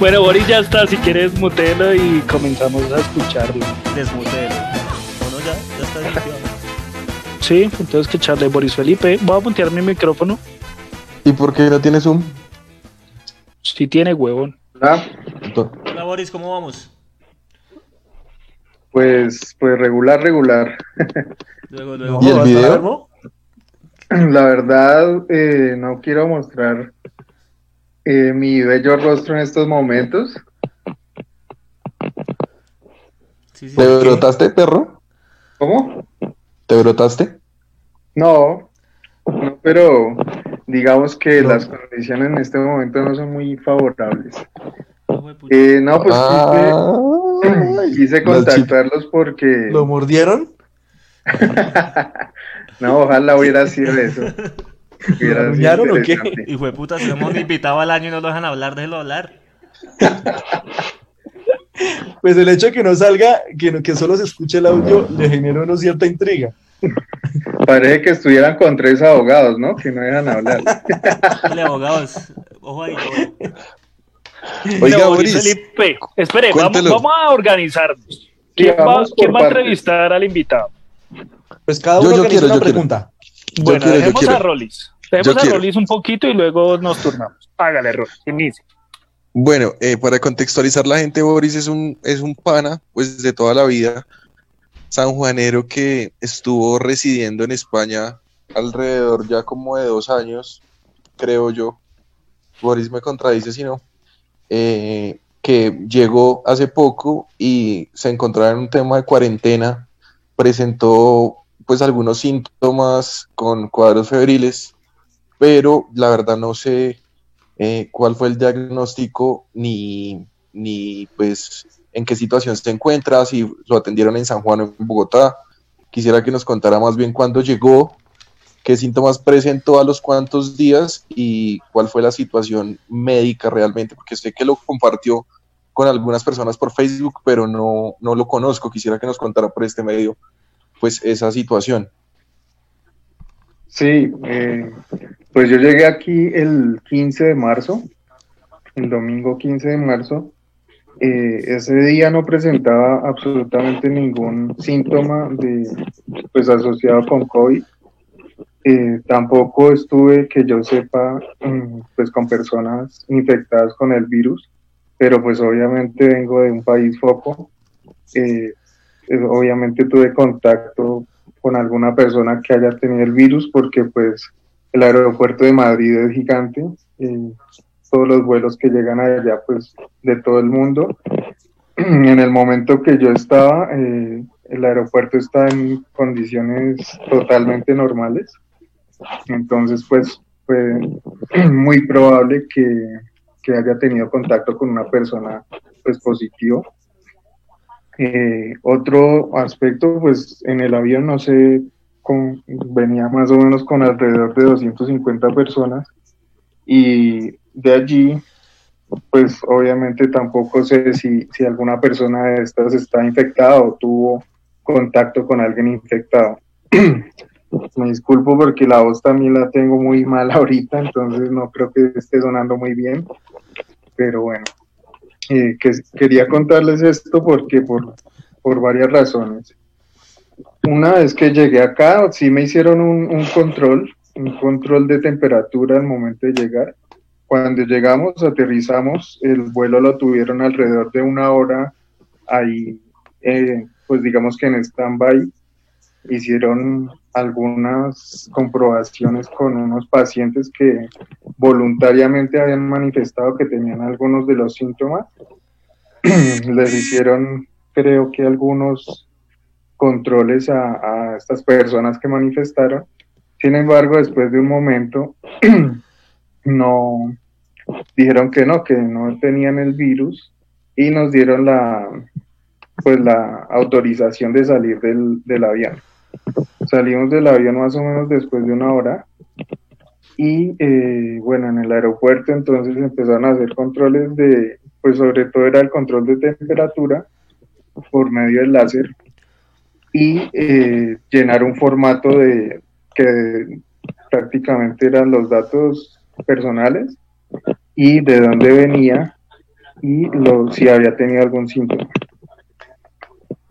Bueno, Boris ya está, si quieres mutelo y comenzamos a escucharlo. Desmutelo. ¿O no ya? Ya está limpiado. Sí, entonces que echarle Boris Felipe. Voy a puntear mi micrófono. ¿Y por qué no tiene Zoom? Si tiene huevón. Ah, Hola Boris, ¿cómo vamos? pues, pues regular, regular. Luego, luego. ¿Y el ¿Está video? La verdad, eh, no quiero mostrar eh, mi bello rostro en estos momentos. Sí, sí, ¿Te sí. brotaste, perro? ¿Cómo? ¿Te brotaste? No, no, pero digamos que las condiciones en este momento no son muy favorables. Eh, no, pues Ah, quise, contactarlos porque... ¿Lo mordieron? No, ojalá hubiera sido eso. ¿Aruñaron o qué? Hijo de puta, si hemos invitado al año y no lo dejan hablar, déjelo hablar. Pues el hecho de que no salga, que, no- que solo se escuche el audio, le genera una cierta intriga. Parece que estuvieran con tres abogados, ¿no? Que no dejan hablar. Dale, abogados. Ojo ahí, ojo. Oiga, No, Boris, Felipe, espere, vamos, vamos a organizarnos. ¿Quién, va, quién va a entrevistar al invitado? Pues cada Yo- uno yo organiza quiero, una yo quiero. Bueno, quiero, dejemos a Rolis. Dejemos Yo a quiero. Rolis un poquito y luego nos turnamos. Hágale, Rolis, inicie. Bueno, eh, para contextualizar la gente, Boris es un, es un pana, pues de toda la vida, sanjuanero que estuvo residiendo en España alrededor ya como de dos años, creo yo. Boris me contradice si no. eh, que llegó hace poco y se encontraba en un tema de cuarentena, presentó pues algunos síntomas con cuadros febriles, pero la verdad no sé eh, cuál fue el diagnóstico ni, ni pues en qué situación se encuentra, si lo atendieron en San Juan o en Bogotá. Quisiera que nos contara más bien cuándo llegó, qué síntomas presentó a los cuantos días y cuál fue la situación médica realmente, porque sé que lo compartió con algunas personas por Facebook, pero no, no lo conozco. Quisiera que nos contara por este medio pues esa situación. Sí, eh, pues yo llegué aquí el 15 de marzo, el domingo 15 de marzo. Eh, ese día no presentaba absolutamente ningún síntoma de, pues asociado con COVID. Eh, tampoco estuve, que yo sepa, pues con personas infectadas con el virus, pero pues obviamente vengo de un país foco. Obviamente tuve contacto con alguna persona que haya tenido el virus porque pues el aeropuerto de Madrid es gigante, eh, todos los vuelos que llegan allá pues de todo el mundo. En el momento que yo estaba, eh, el aeropuerto está en condiciones totalmente normales, entonces pues fue muy probable que, que haya tenido contacto con una persona pues positivo. Eh, otro aspecto, pues en el avión no sé, venía más o menos con alrededor de 250 personas y de allí, pues obviamente tampoco sé si, si alguna persona de estas está infectada o tuvo contacto con alguien infectado. Me disculpo porque la voz también la tengo muy mal ahorita, entonces no creo que esté sonando muy bien, pero bueno. Eh, que, quería contarles esto porque por, por varias razones. Una vez que llegué acá, sí me hicieron un, un control, un control de temperatura al momento de llegar. Cuando llegamos, aterrizamos, el vuelo lo tuvieron alrededor de una hora ahí, eh, pues digamos que en stand-by. Hicieron algunas comprobaciones con unos pacientes que voluntariamente habían manifestado que tenían algunos de los síntomas. Les hicieron, creo que algunos controles a, estas personas que manifestaron. Sin embargo, después de un momento, no dijeron que no, que no tenían el virus y nos dieron la pues la autorización de salir del, del avión. Salimos del avión más o menos después de una hora y eh, bueno, en el aeropuerto entonces empezaron a hacer controles de, pues sobre todo era el control de temperatura por medio del láser y eh, llenar un formato de que prácticamente eran los datos personales y de dónde venía y si había tenido algún síntoma.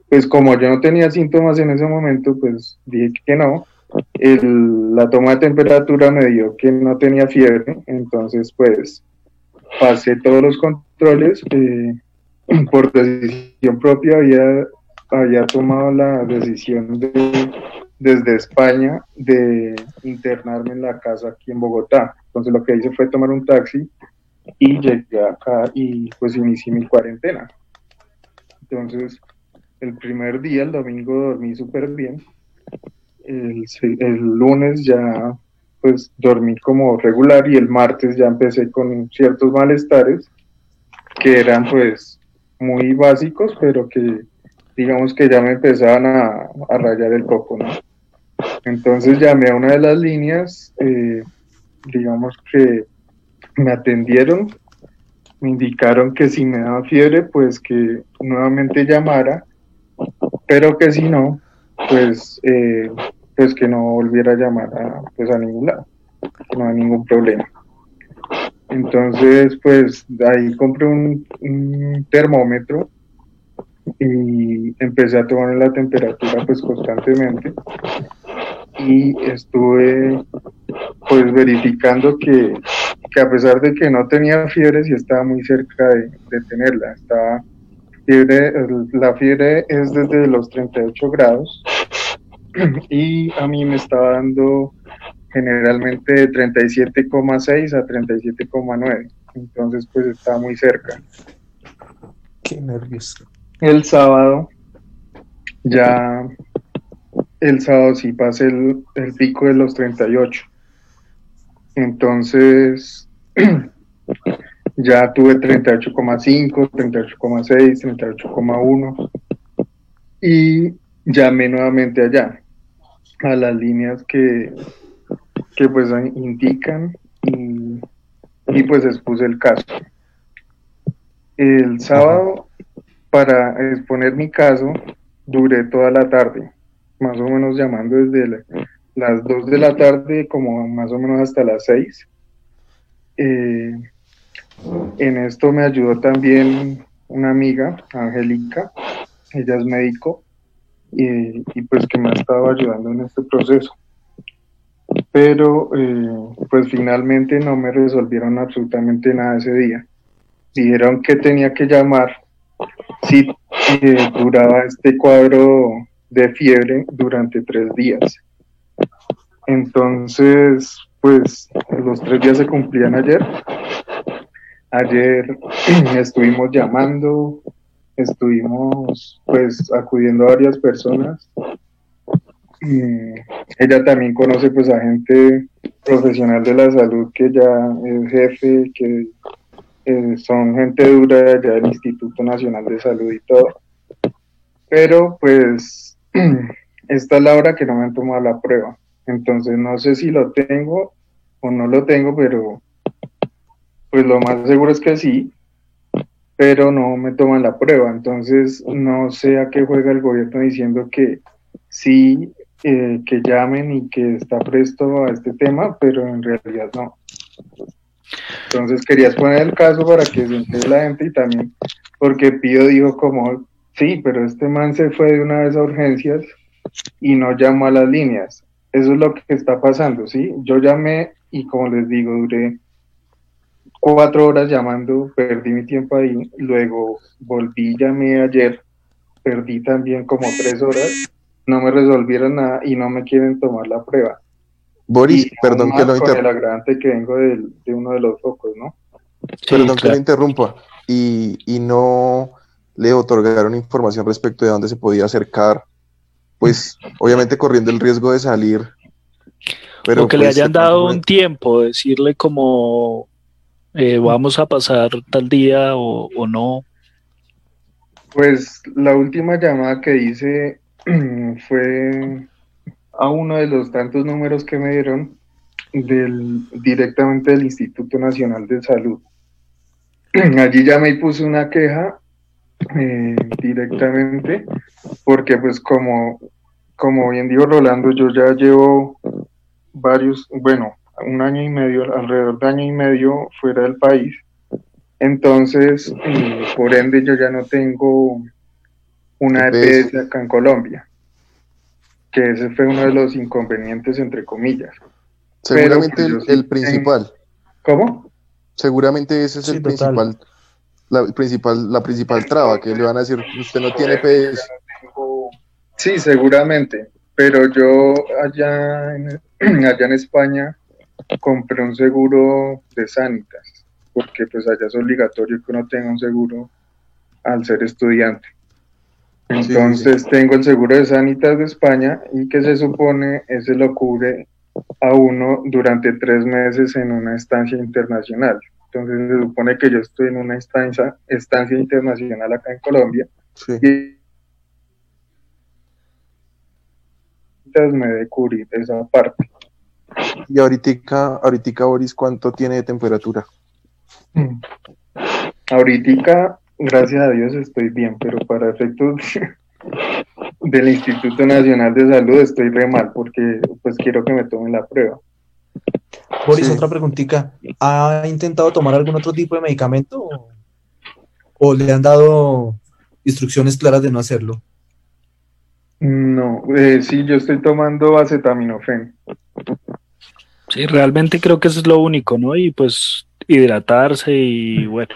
Pues como yo no tenía síntomas en ese momento, pues dije que no. El- la toma de temperatura me dio que no tenía fiebre, entonces pues pasé todos los controles. eh, por decisión propia había, había tomado la decisión de, desde España de internarme en la casa aquí en Bogotá. Entonces lo que hice fue tomar un taxi y llegué acá y pues inicié mi cuarentena. Entonces, el primer día, el domingo, dormí súper bien. El, el lunes ya pues dormí como regular y el martes ya empecé con ciertos malestares que eran pues muy básicos, pero que digamos que ya me empezaban a, a rayar el coco, ¿no? Entonces llamé a una de las líneas, eh, digamos que me atendieron, me indicaron que si me daba fiebre, pues que nuevamente llamara, pero que si no, pues, eh, pues que no volviera a llamar a, pues a ningún lado, no hay ningún problema. Entonces, pues ahí compré un, termómetro y empecé a tomar la temperatura pues constantemente y estuve pues verificando que, que a pesar de que no tenía fiebre sí estaba muy cerca de, de tenerla estaba fiebre la fiebre es desde los 38 grados. Y a mí me estaba dando generalmente de 37,6 a 37,9 entonces pues estaba muy cerca. Qué nervios. el sábado ya el sábado sí pasé el, el pico de los 38 entonces ya tuve 38,5 38,6 38,1 y llamé nuevamente allá a las líneas que que pues indican y, y pues expuse el caso. El sábado para exponer mi caso, duré toda la tarde, más o menos llamando desde la- las 2 de la tarde como más o menos hasta las 6. Eh, en esto me ayudó también una amiga, Angélica, ella es médico y, pues que me ha estado ayudando en este proceso. Pero eh, pues finalmente no me resolvieron absolutamente nada ese día. Dijeron que tenía que llamar si eh, duraba este cuadro de fiebre durante tres días. Entonces, pues los tres días se cumplían ayer. Ayer estuvimos llamando, estuvimos pues acudiendo a varias personas. Ella también conoce pues a gente profesional de la salud que ya es jefe, que eh, son gente dura ya del Instituto Nacional de Salud y todo. Pero pues esta es la hora que no me han tomado la prueba. Entonces no sé si lo tengo o no lo tengo, pero pues lo más seguro es que sí, pero no me toman la prueba. Entonces no sé a qué juega el gobierno diciendo que sí, eh, que llamen y que está presto a este tema, pero en realidad no. Entonces querías poner el caso para que se entere la gente y también porque Pío dijo como, sí, pero este man se fue de una vez a urgencias y no llamó a las líneas. Eso es lo que está pasando, ¿sí? Yo llamé y como les digo, duré cuatro horas llamando, perdí mi tiempo ahí, luego volví, llamé ayer, perdí también como tres horas, no me resolvieron nada y no me quieren tomar la prueba. Boris, Y perdón que lo con el interrumpa. agravante que vengo de uno de los focos, ¿no? Sí, Perdón que lo interrumpa. Y, y no le otorgaron información respecto de dónde se podía acercar. Pues, obviamente corriendo el riesgo de salir. Pero o que le pues, hayan dado un tiempo, decirle como eh, vamos a pasar tal día o, o no. Pues la última llamada que hice fue a uno de los tantos números que me dieron del, directamente del Instituto Nacional de Salud. Allí llamé y puse una queja eh, directamente porque pues como, como bien dijo Rolando, yo ya llevo varios, bueno, un año y medio, alrededor de año y medio fuera del país Entonces, eh, por ende, yo ya no tengo una EPS. EPS acá en Colombia, que ese fue uno de los inconvenientes, entre comillas. Seguramente pues, el, el tengo- principal, ¿Cómo? seguramente ese es Sí, el total. principal, la principal, la principal traba, que le van a decir, usted no tiene PS. Sí, seguramente, pero yo allá en, allá en España compré un seguro de Sanitas, porque pues allá es obligatorio que uno tenga un seguro al ser estudiante. Sí, sí, Entonces tengo el seguro de Sanitas de España y que se supone ese lo cubre a uno durante tres meses en una estancia internacional. Entonces se supone que yo estoy en una estancia, estancia internacional acá en Colombia Sí. y me debe cubrir esa parte. Y ahorita, ahorita, Boris, ¿cuánto tiene de temperatura? Ahorita, gracias a Dios, estoy bien, pero para efectos del Instituto Nacional de Salud estoy re mal porque pues quiero que me tomen la prueba. Boris, Sí. otra preguntita. ¿Ha intentado tomar algún otro tipo de medicamento o, o le han dado instrucciones claras de no hacerlo? No, eh, sí, yo estoy tomando acetaminofén. Sí, realmente creo que eso es lo único, ¿no? Y pues hidratarse y bueno,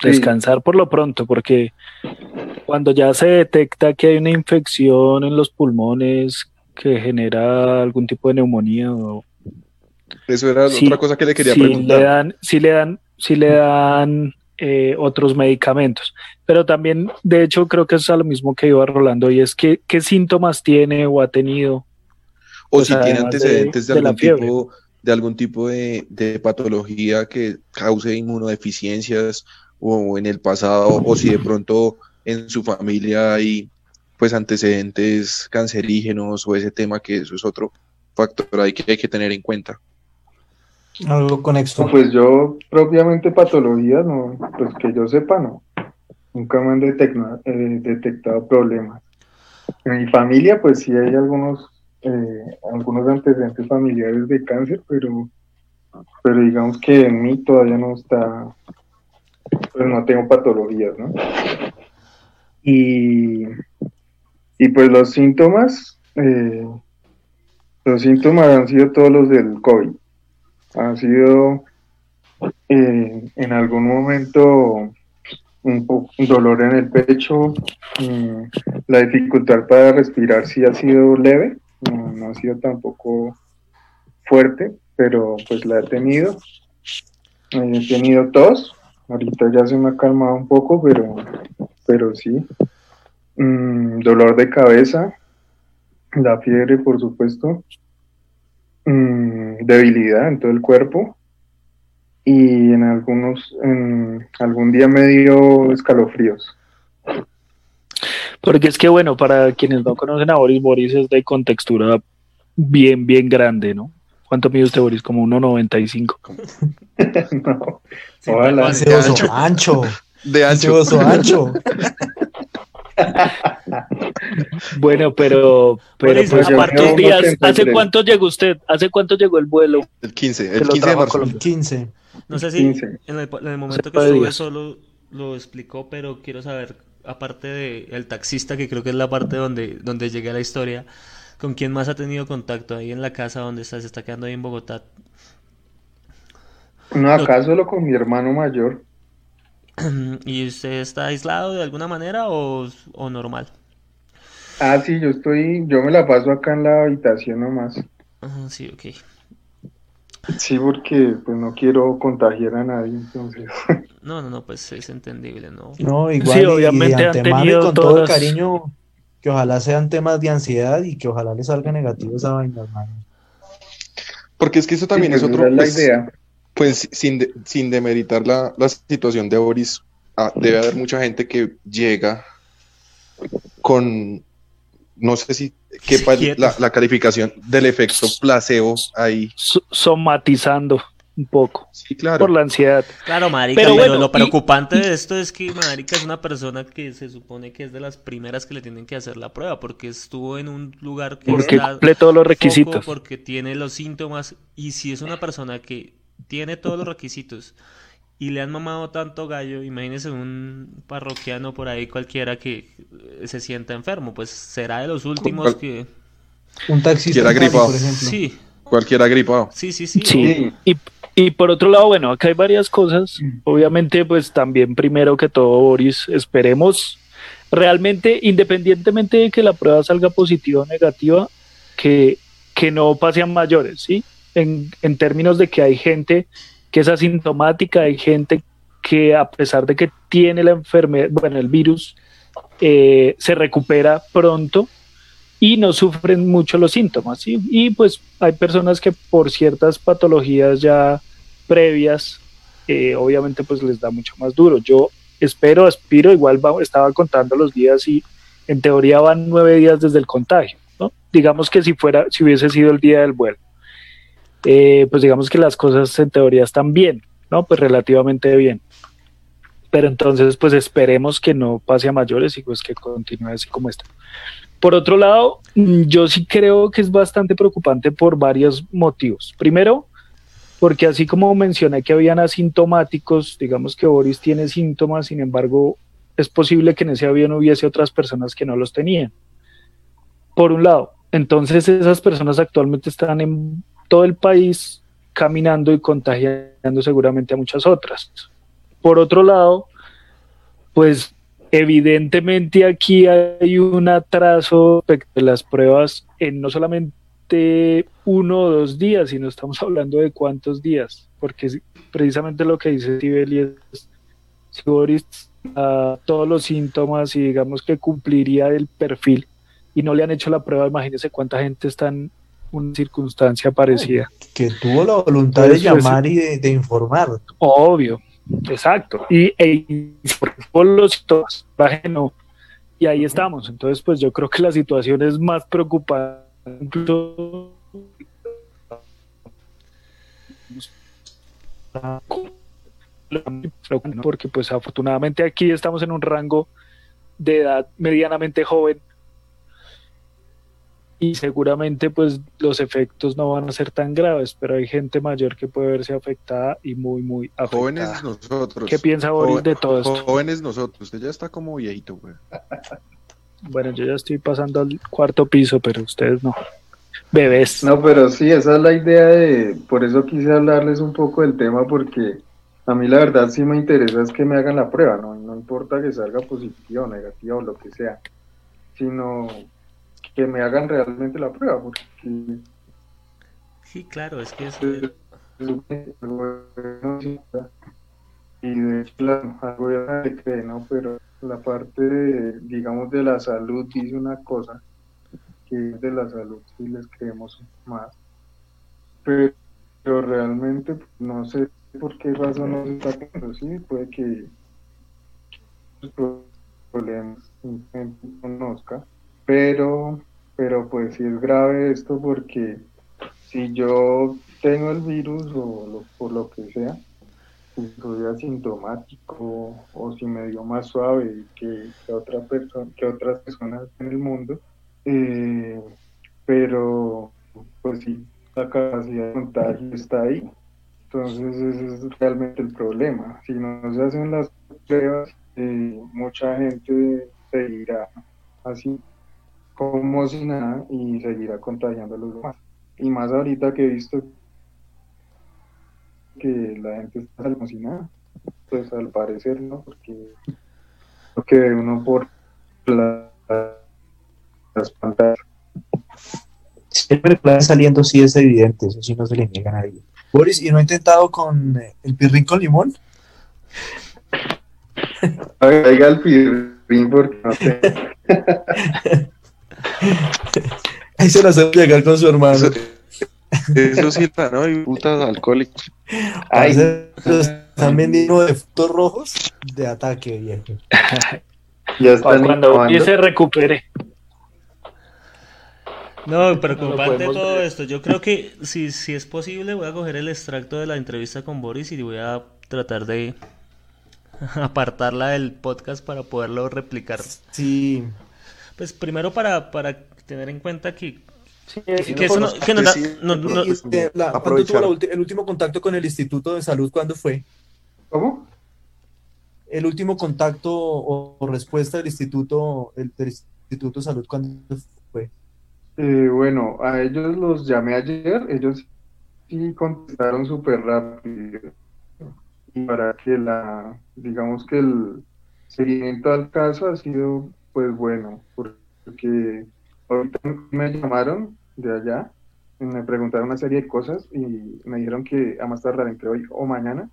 Sí. descansar por lo pronto, porque cuando ya se detecta que hay una infección en los pulmones que genera algún tipo de neumonía o Eso era Sí, otra cosa que le quería si preguntar. le dan, si le dan, si le dan eh, otros medicamentos. Pero también, de hecho, creo que es a lo mismo que iba Rolando, y es que qué síntomas tiene o ha tenido. O pues, si tiene antecedentes de, de la algún fiebre. tipo, de algún tipo de, de patología que cause inmunodeficiencias o en el pasado, o si de pronto en su familia hay pues antecedentes cancerígenos o ese tema que eso es otro factor ahí que hay que tener en cuenta. Algo conexo. Pues yo propiamente patologías, no, pues que yo sepa, no. Nunca me han eh, detectado problemas. En mi familia, pues sí hay algunos, eh, algunos antecedentes familiares de cáncer, pero, pero digamos que en mí todavía no está, pues no tengo patologías, ¿no? Y, y pues los síntomas, eh, los síntomas han sido todos los del COVID ha sido eh, en algún momento un dolor en el pecho, mm, la dificultad para respirar sí ha sido leve, no, no ha sido tampoco fuerte, pero pues la he tenido. Eh, he tenido tos, ahorita ya se me ha calmado un poco, pero, pero sí. Mm, dolor de cabeza, la fiebre por supuesto, mm, debilidad en todo el cuerpo y en algunos, en algún día me dio escalofríos. Porque es que, bueno, para quienes no conocen a Boris, Boris es de contextura bien, bien grande, ¿no? ¿Cuánto mide usted, Boris? Como 1,95. no, Sí, Ese cual. oso ancho. De ancho. oso ancho. Bueno, pero, pero Boris, pues, ¿cuántos creo días? 83. ¿Hace cuánto llegó usted? ¿Hace cuánto llegó el vuelo? El 15, Que el lo 15 de marzo. Colombia. 15. No sé si 15. en el, en el momento que estuve solo lo explicó, pero quiero saber, aparte de el taxista, que creo que es la parte donde, donde llegué a la historia, ¿con quién más ha tenido contacto ahí en la casa donde está, se está quedando ahí en Bogotá? no, acá solo con mi hermano mayor. ¿Y usted está aislado de alguna manera o, o normal? Ah, sí, yo estoy, yo me la paso acá en la habitación nomás. Ah, sí, ok. Sí, porque pues no quiero contagiar a nadie, entonces. No, no, no, pues es entendible, ¿no? No, igual Sí, y- y obviamente de han y con todo el cariño, que ojalá sean temas de ansiedad y que ojalá les salga negativo esa vaina, hermano. Porque es que eso también Sí, es otro, la pues, idea. pues sin, de- sin demeritar la, la situación de Boris, ah, debe haber mucha gente que llega con, no sé si, Quieto. la, la calificación del efecto placebo ahí. So- somatizando un poco Sí, claro. por la ansiedad. Claro, marica, Pero pero, bueno, lo y- preocupante de esto es que marica es una persona que se supone que es de las primeras que le tienen que hacer la prueba porque estuvo en un lugar que Porque está cumple todos los foco, requisitos. porque tiene los síntomas y si es una persona que tiene todos los requisitos y le han mamado tanto gallo, imagínese un parroquiano por ahí cualquiera que se sienta enfermo, pues será de los últimos que... Un taxista, por ejemplo. Sí, Cualquiera gripado. sí, sí, sí. Sí. Y, y por otro lado, bueno, acá hay varias cosas. Obviamente, pues también primero que todo, Boris, esperemos realmente, independientemente de que la prueba salga positiva o negativa, que, que no pase a mayores, ¿sí? En, en términos de que hay gente que es asintomática, hay gente que a pesar de que tiene la enfermedad, bueno, el virus, eh, se recupera pronto y no sufren mucho los síntomas. ¿sí? Y pues hay personas que por ciertas patologías ya previas, eh, obviamente pues les da mucho más duro. Yo espero, aspiro, igual va- estaba contando los días y en teoría van nueve días desde el contagio. ¿no? Digamos que si fuera, si hubiese sido el día del vuelo, eh, pues digamos que las cosas en teoría están bien, ¿no? Pues relativamente bien. Pero entonces, pues esperemos que no pase a mayores y pues que continúe así como está. Por otro lado, mm, yo sí creo que es bastante preocupante por varios motivos. Primero, porque así como mencioné que habían asintomáticos, digamos que Boris tiene síntomas, sin embargo, es posible que en ese avión hubiese otras personas que no los tenían. Por un lado, entonces esas personas actualmente están en todo el país caminando y contagiando seguramente a muchas otras. Por otro lado, pues evidentemente aquí hay un atraso respecto a las pruebas en no solamente uno o dos días, sino estamos hablando de cuántos días, porque precisamente lo que dice Sibeli es si Boris a todos los síntomas y digamos que cumpliría el perfil y no le han hecho la prueba, imagínese cuánta gente está en una circunstancia parecida. Que tuvo la voluntad de Entonces, llamar y de, de informar. Obvio, exacto. Y, e- por los no. Y ahí estamos. Entonces, pues yo creo que la situación es más preocupante. Porque pues afortunadamente aquí estamos en un rango de edad medianamente joven y seguramente pues los efectos no van a ser tan graves, pero hay gente mayor que puede verse afectada y muy, muy afectada. Jóvenes nosotros. ¿Qué piensa Boris Joven- de todo esto? Jóvenes nosotros. Usted ya está como viejito, güey. Bueno, yo ya estoy pasando al cuarto piso, pero ustedes no. Bebés. No, pero sí, esa es la idea de, por eso quise hablarles un poco del tema, porque a mí la verdad sí me interesa es que me hagan la prueba, no, no importa que salga positiva o negativa o lo que sea, sino que me hagan realmente la prueba, porque Sí, claro, es que es... y de hecho al gobierno le cree, ¿no? Pero la parte, de, digamos, de la salud dice una cosa, que es de la salud sí les creemos más, pero, pero realmente no sé por qué razón no se está haciendo, sí, puede que los problemas gente conozca, pero, pero pues sí es grave esto porque si yo tengo el virus o lo, por lo que sea, si soy asintomático o si me dio más suave que, otra persona, que otras personas en el mundo, eh, pero pues sí, la capacidad de contagio está ahí. Entonces ese es realmente el problema. Si no se hacen las pruebas, eh, mucha gente seguirá así como si nada y seguirá contagiando a los demás. Y más ahorita que he visto que la gente está como si nada, pues al parecer no, porque lo que ve uno por la- las pantallas. Siempre saliendo sí es evidente, eso sí no se le niega a nadie. Boris, ¿y no ha intentado con eh, el pirrín con limón? Oiga el pirrín porque no sé. Ahí se la hace llegar con su hermano. Eso, eso sí, ¿no? Y putas alcohólicos. Ay, están vendiendo de frutos rojos de ataque, viejo. ya están Cuando. Boris se recupere. No, preocupante todo ver. esto. Yo creo que si, si es posible voy a coger el extracto de la entrevista con Boris y voy a tratar de apartarla del podcast para poderlo replicar. Sí, Pues primero para, para tener en cuenta que, Sí, que eso no, que no este, la- ¿cuándo tuvo la ulti- el último contacto con el Instituto de Salud? ¿Cuándo fue? ¿Cómo? El último contacto o, o respuesta del instituto, el, del Instituto de Salud, ¿cuándo fue? Eh, bueno, a ellos los llamé ayer, ellos sí contestaron súper rápido. Y para que la, digamos que el seguimiento al caso ha sido pues bueno, porque ahorita me llamaron de allá, y me preguntaron una serie de cosas y me dijeron que a más tardar entre hoy o mañana,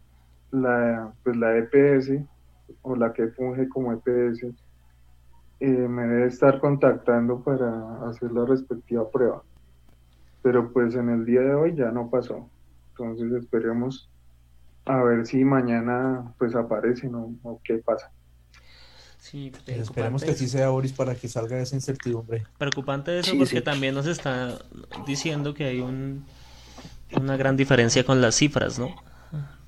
la, pues la EPS o la que funge como EPS eh, me debe estar contactando para hacer la respectiva prueba. Pero pues en el día de hoy ya no pasó. Entonces esperemos a ver si mañana pues aparece ¿no? o qué pasa. Sí, Pues esperemos que eso. sí sea Boris para que salga de esa incertidumbre. Preocupante eso Sí, porque sí. también nos está diciendo que hay un, una gran diferencia con las cifras, ¿no?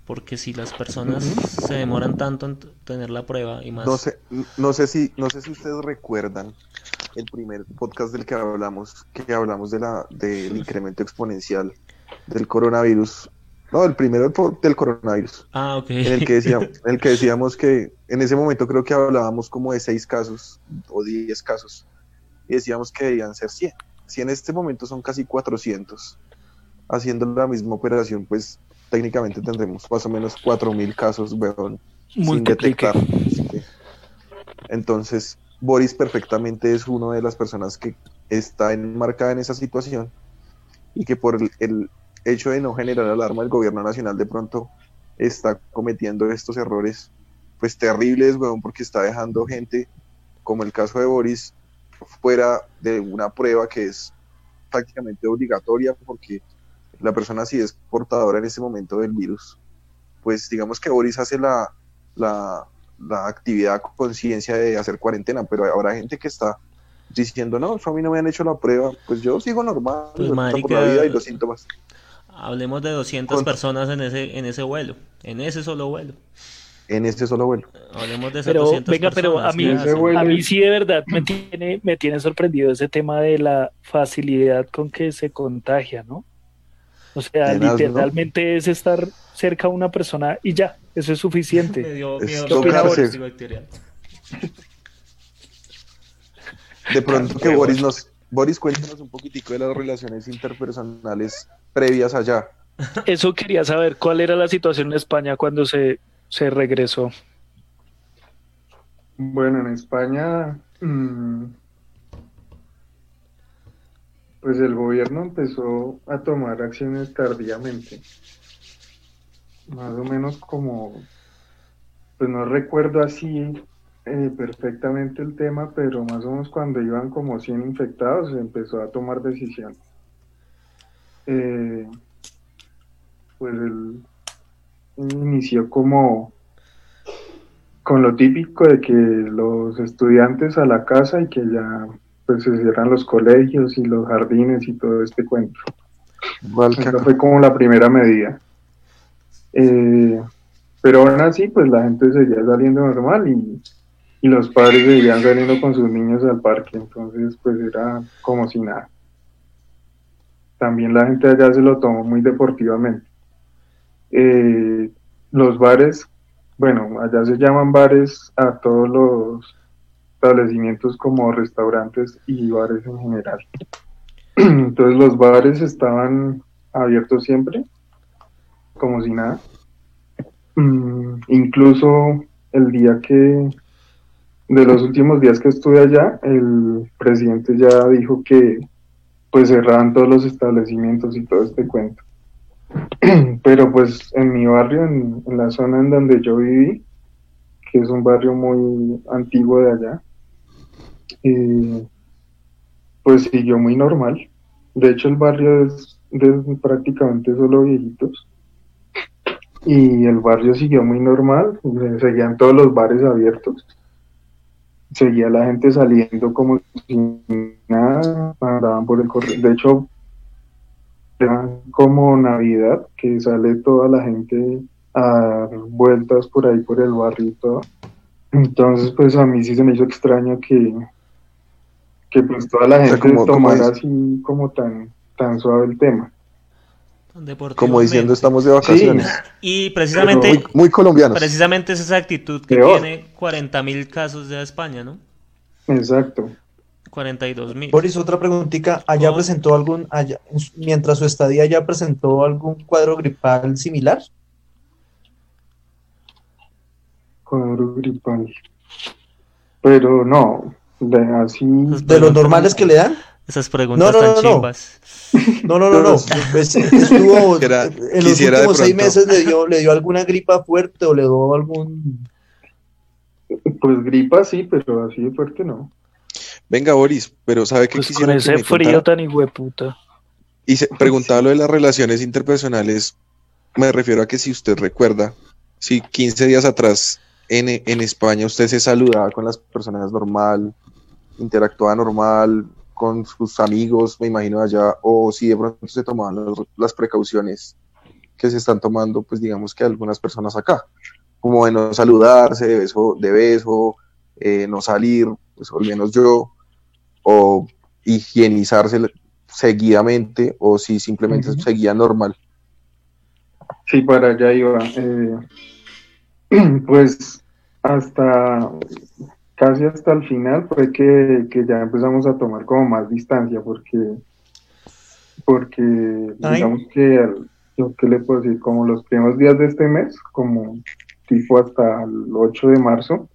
Porque si las personas se demoran tanto en tener la prueba y más... No sé, no sé si, no sé si ustedes recuerdan el primer podcast del que hablamos, que hablamos de la, del incremento exponencial del coronavirus. No, el primero del coronavirus, Ah, ok. en el que decíamos, en el que decíamos que en ese momento creo que hablábamos como de seis casos o diez casos y decíamos que debían ser 100. Si en este momento son casi 400, haciendo la misma operación, pues técnicamente tendremos más o menos 4.000 casos, weón, sin detectar. Entonces, Boris perfectamente es una de las personas que está enmarcada en esa situación y que por el, el hecho de no generar alarma, el gobierno nacional de pronto está cometiendo estos errores pues terribles, weón, porque está dejando gente, como el caso de Boris, fuera de una prueba que es prácticamente obligatoria porque la persona si es portadora en ese momento del virus, pues digamos que Boris hace la, la, la actividad con conciencia de hacer cuarentena, pero habrá gente que está diciendo, no, a mí no me han hecho la prueba, pues yo sigo normal, Pues, por marica, la vida y los síntomas. Hablemos de 200 Con- personas en ese, en ese vuelo, en ese solo vuelo. En ese solo vuelo. Hablemos de esas Pero 200 venga, pero a mí, a mí sí de verdad me tiene, me tiene sorprendido ese tema de la facilidad con que se contagia, ¿no? O sea, Tenaz, ¿no? literalmente es estar cerca a una persona y ya, eso es Me suficiente. dio Es miedo. De pronto que Boris nos... Boris, cuéntanos un poquitico de las relaciones interpersonales previas allá. Eso quería saber, ¿cuál era la situación en España cuando se, se regresó? Bueno, en España, mm, pues el gobierno empezó a tomar acciones tardíamente. Más o menos como, pues no recuerdo así eh, perfectamente el tema, pero más o menos cuando iban como 100 infectados se empezó a tomar decisiones. Eh, pues él inició como con lo típico de que los estudiantes a la casa y que ya pues se cierran los colegios y los jardines y todo este cuento. Esa fue como la primera medida. Eh, pero aún así, pues la gente seguía saliendo normal y, y los padres seguían saliendo con sus niños al parque, entonces pues era como si nada. También la gente allá se lo tomó muy deportivamente. Eh, los bares, bueno, allá se llaman bares a todos los establecimientos como restaurantes y bares en general. Entonces los bares estaban abiertos siempre, como si nada. Mm, incluso el día que, de los últimos días que estuve allá, el presidente ya dijo que pues cerraban todos los establecimientos y todo este cuento. Pero pues en mi barrio, en, la zona en donde yo viví, que es un barrio muy antiguo de allá, eh, pues siguió muy normal. De hecho, el barrio es prácticamente solo viejitos. Y el barrio siguió muy normal, eh, seguían todos los bares abiertos. Seguía la gente saliendo como si nada, andaban por el correo. De hecho, era como Navidad, que sale toda la gente a dar vueltas por ahí por el barrio y todo. Entonces, pues a mí sí se me hizo extraño que, que pues toda la gente como- como tomara así como tan, tan suave el tema. Como diciendo estamos de vacaciones. Y precisamente, muy, muy colombianos. precisamente es esa actitud que Peor. tiene 40.000 casos de España, ¿no? Exacto. 42.000. Boris, otra preguntita. ¿Allá Oh. presentó algún, allá- mientras su estadía allá presentó algún cuadro gripal similar? Cuadro gripal. Pero no, de así. ¿De los normales que le dan? Esas preguntas No, no, tan no, no. chimbas. No, no, no, no. Pues, estuvo, Quisiera- en los últimos seis meses le dio, le dio alguna gripa fuerte o le dio algún... Pues gripa sí, pero así de fuerte no. Venga, Boris, pero ¿sabe qué Pues con que ese me frío contara? tan hijueputa. Y se preguntaba lo de las relaciones interpersonales, me refiero a que si usted recuerda, si 15 días atrás en, en España usted se saludaba con las personas normal, interactuaba normal con sus amigos, me imagino allá, o si de pronto se tomaban los- las precauciones que se están tomando, pues digamos que algunas personas acá, como de no saludarse, de beso, de beso eh, no salir, pues al menos yo, o higienizarse seguidamente o si simplemente seguía normal. Sí, para allá iba. eh, pues hasta casi hasta el final fue que, que ya empezamos a tomar como más distancia porque porque Ay. digamos que al- yo qué le puedo decir como los primeros días de este mes como tipo hasta el 8 de marzo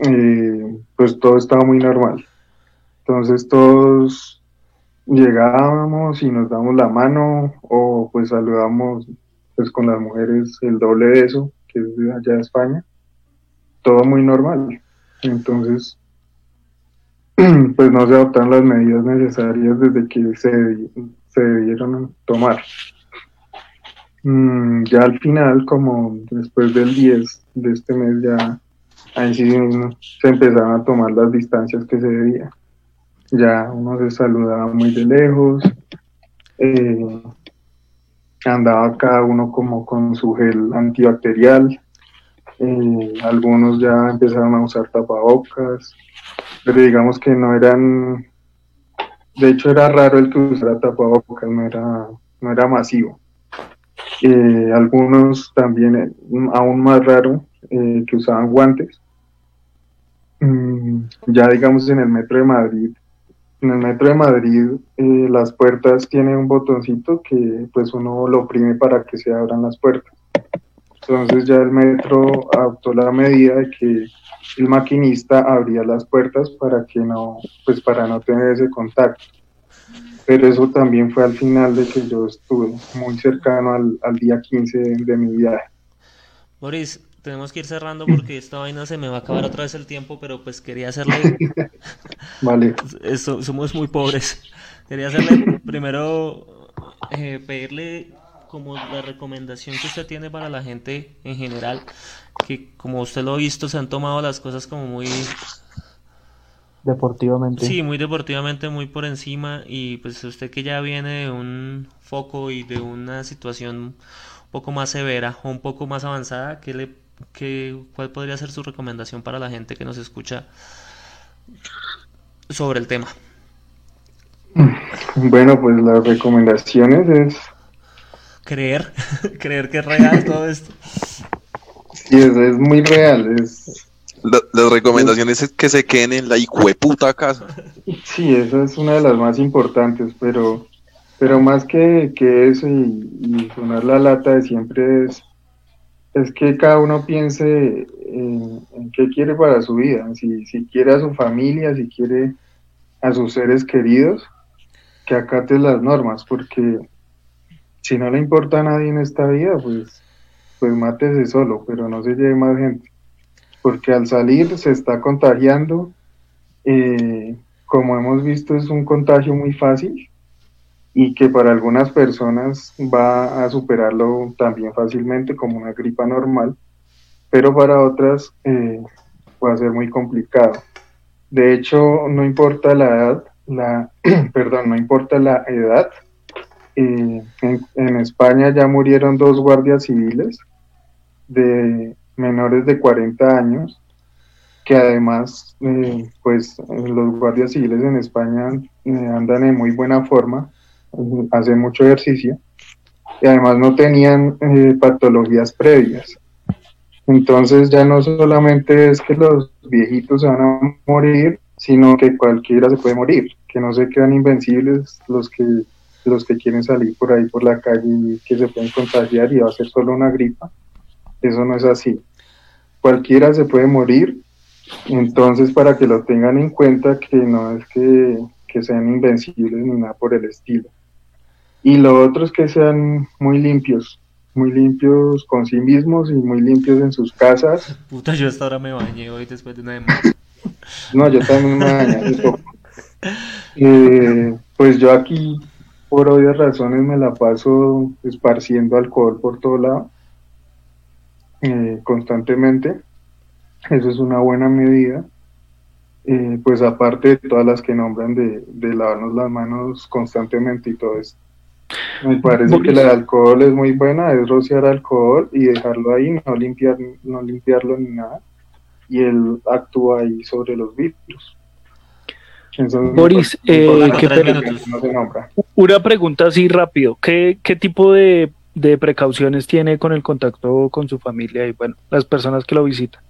eh, pues todo estaba muy normal entonces todos llegábamos y nos damos la mano o pues saludamos pues con las mujeres el doble de eso, que es de allá de España, todo muy normal. Entonces, pues no se adoptaron las medidas necesarias desde que se, se debieron tomar. Mm, ya al final, como después del 10 de este mes, ya ahí sí se empezaron a tomar las distancias que se debía. Ya uno se saludaba muy de lejos. eh, andaba cada uno como con su gel antibacterial, eh, algunos ya empezaron a usar tapabocas, pero digamos que no eran, de hecho era raro el que usara tapabocas, no era, no era masivo. Eh, algunos también, eh, aún más raro, que usaban guantes. Mm, ya digamos en el metro de Madrid en el metro de Madrid las puertas tienen un botoncito que pues uno lo oprime para que se abran las puertas. Entonces ya el metro adoptó la medida de que el maquinista abría las puertas para que no, pues para no tener ese contacto. Pero eso también fue al final de que yo estuve muy cercano al, al día 15 de, de mi viaje. Boris, tenemos que ir cerrando porque esta vaina se me va a acabar otra vez el tiempo, pero pues quería hacerle, Vale. esto- somos muy pobres. Quería hacerle primero eh, pedirle como la recomendación que usted tiene para la gente en general, que como usted lo ha visto, se han tomado las cosas como muy, Deportivamente. sí, muy deportivamente, muy por encima, y pues usted que ya viene de un foco y de una situación un poco más severa o un poco más avanzada, ¿qué le, qué, cuál podría ser su recomendación para la gente que nos escucha sobre el tema? Bueno, pues las recomendaciones es Creer, creer que es real todo esto. Sí, es, es muy real. Es, La- las recomendaciones es que se queden en la hijueputa casa. sí, esa es una de las más importantes, pero, pero más que, que eso y, y sonar la lata de siempre es, es que cada uno piense en, en qué quiere para su vida, si, si quiere a su familia, si quiere a sus seres queridos, que acate las normas, porque si no le importa a nadie en esta vida, pues, pues mátese solo, pero no se lleve más gente. Porque al salir se está contagiando, eh, como hemos visto es un contagio muy fácil y que para algunas personas va a superarlo también fácilmente como una gripa normal, pero para otras eh, va a ser muy complicado. De hecho, no importa la edad, la, perdón, no importa la edad, eh, en, España ya murieron dos guardias civiles de menores de 40 años, que además, eh, pues los guardias civiles en España eh, andan en muy buena forma, eh, hacen mucho ejercicio, y además no tenían eh, patologías previas. Entonces ya no solamente es que los viejitos se van a morir, sino que cualquiera se puede morir, que no se quedan invencibles los que los que quieren salir por ahí por la calle y que se pueden contagiar y va a ser solo una gripa. Eso no es así. Cualquiera se puede morir, entonces para que lo tengan en cuenta que no es que, que sean invencibles ni nada por el estilo. Y lo otro es que sean muy limpios, muy limpios con sí mismos y muy limpios en sus casas. Puta, yo hasta ahora me bañé hoy después de una No, yo también me bañé eh, pues yo aquí, por obvias razones, me la paso esparciendo alcohol por todo lado, eh, constantemente. Eso es una buena medida. Eh, pues aparte de todas las que nombran de, de lavarnos las manos constantemente y todo esto. Me parece que el alcohol es muy buena, es rociar alcohol y dejarlo ahí, no limpiar, no limpiarlo ni nada. Y él actúa ahí sobre los virus. Boris, eh, una pregunta así rápido. ¿Qué, qué tipo de, de, precauciones tiene con el contacto con su familia y bueno, las personas que lo visitan?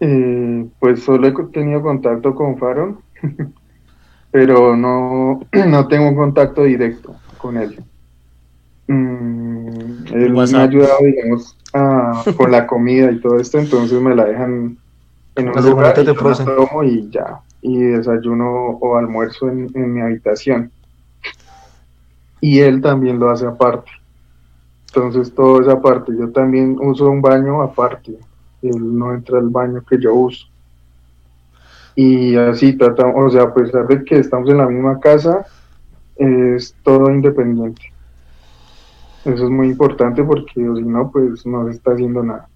Eh, pues solo he tenido contacto con Faron. pero no, no tengo un contacto directo con él. Mm, él me ha ayudado, digamos, con la comida y todo esto, entonces me la dejan en un lugar y, y ya, y desayuno o almuerzo en, en mi habitación. Y él también lo hace aparte. Entonces todo es aparte. Yo también uso un baño aparte. Él no entra al baño que yo uso y así tratamos, o sea, a pesar de que estamos en la misma casa, es todo independiente. Eso es muy importante porque si no, pues no se está haciendo nada.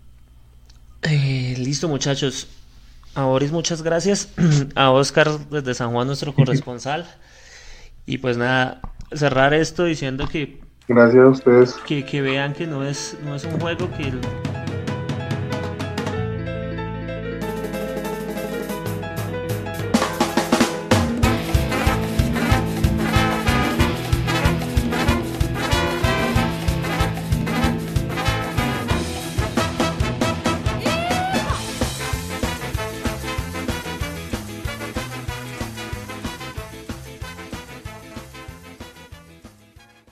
Eh, listo muchachos. A Boris muchas gracias. A Oscar desde San Juan, nuestro corresponsal. Y pues nada, cerrar esto diciendo que... Gracias a ustedes. Que, que vean que no es, no es un juego, que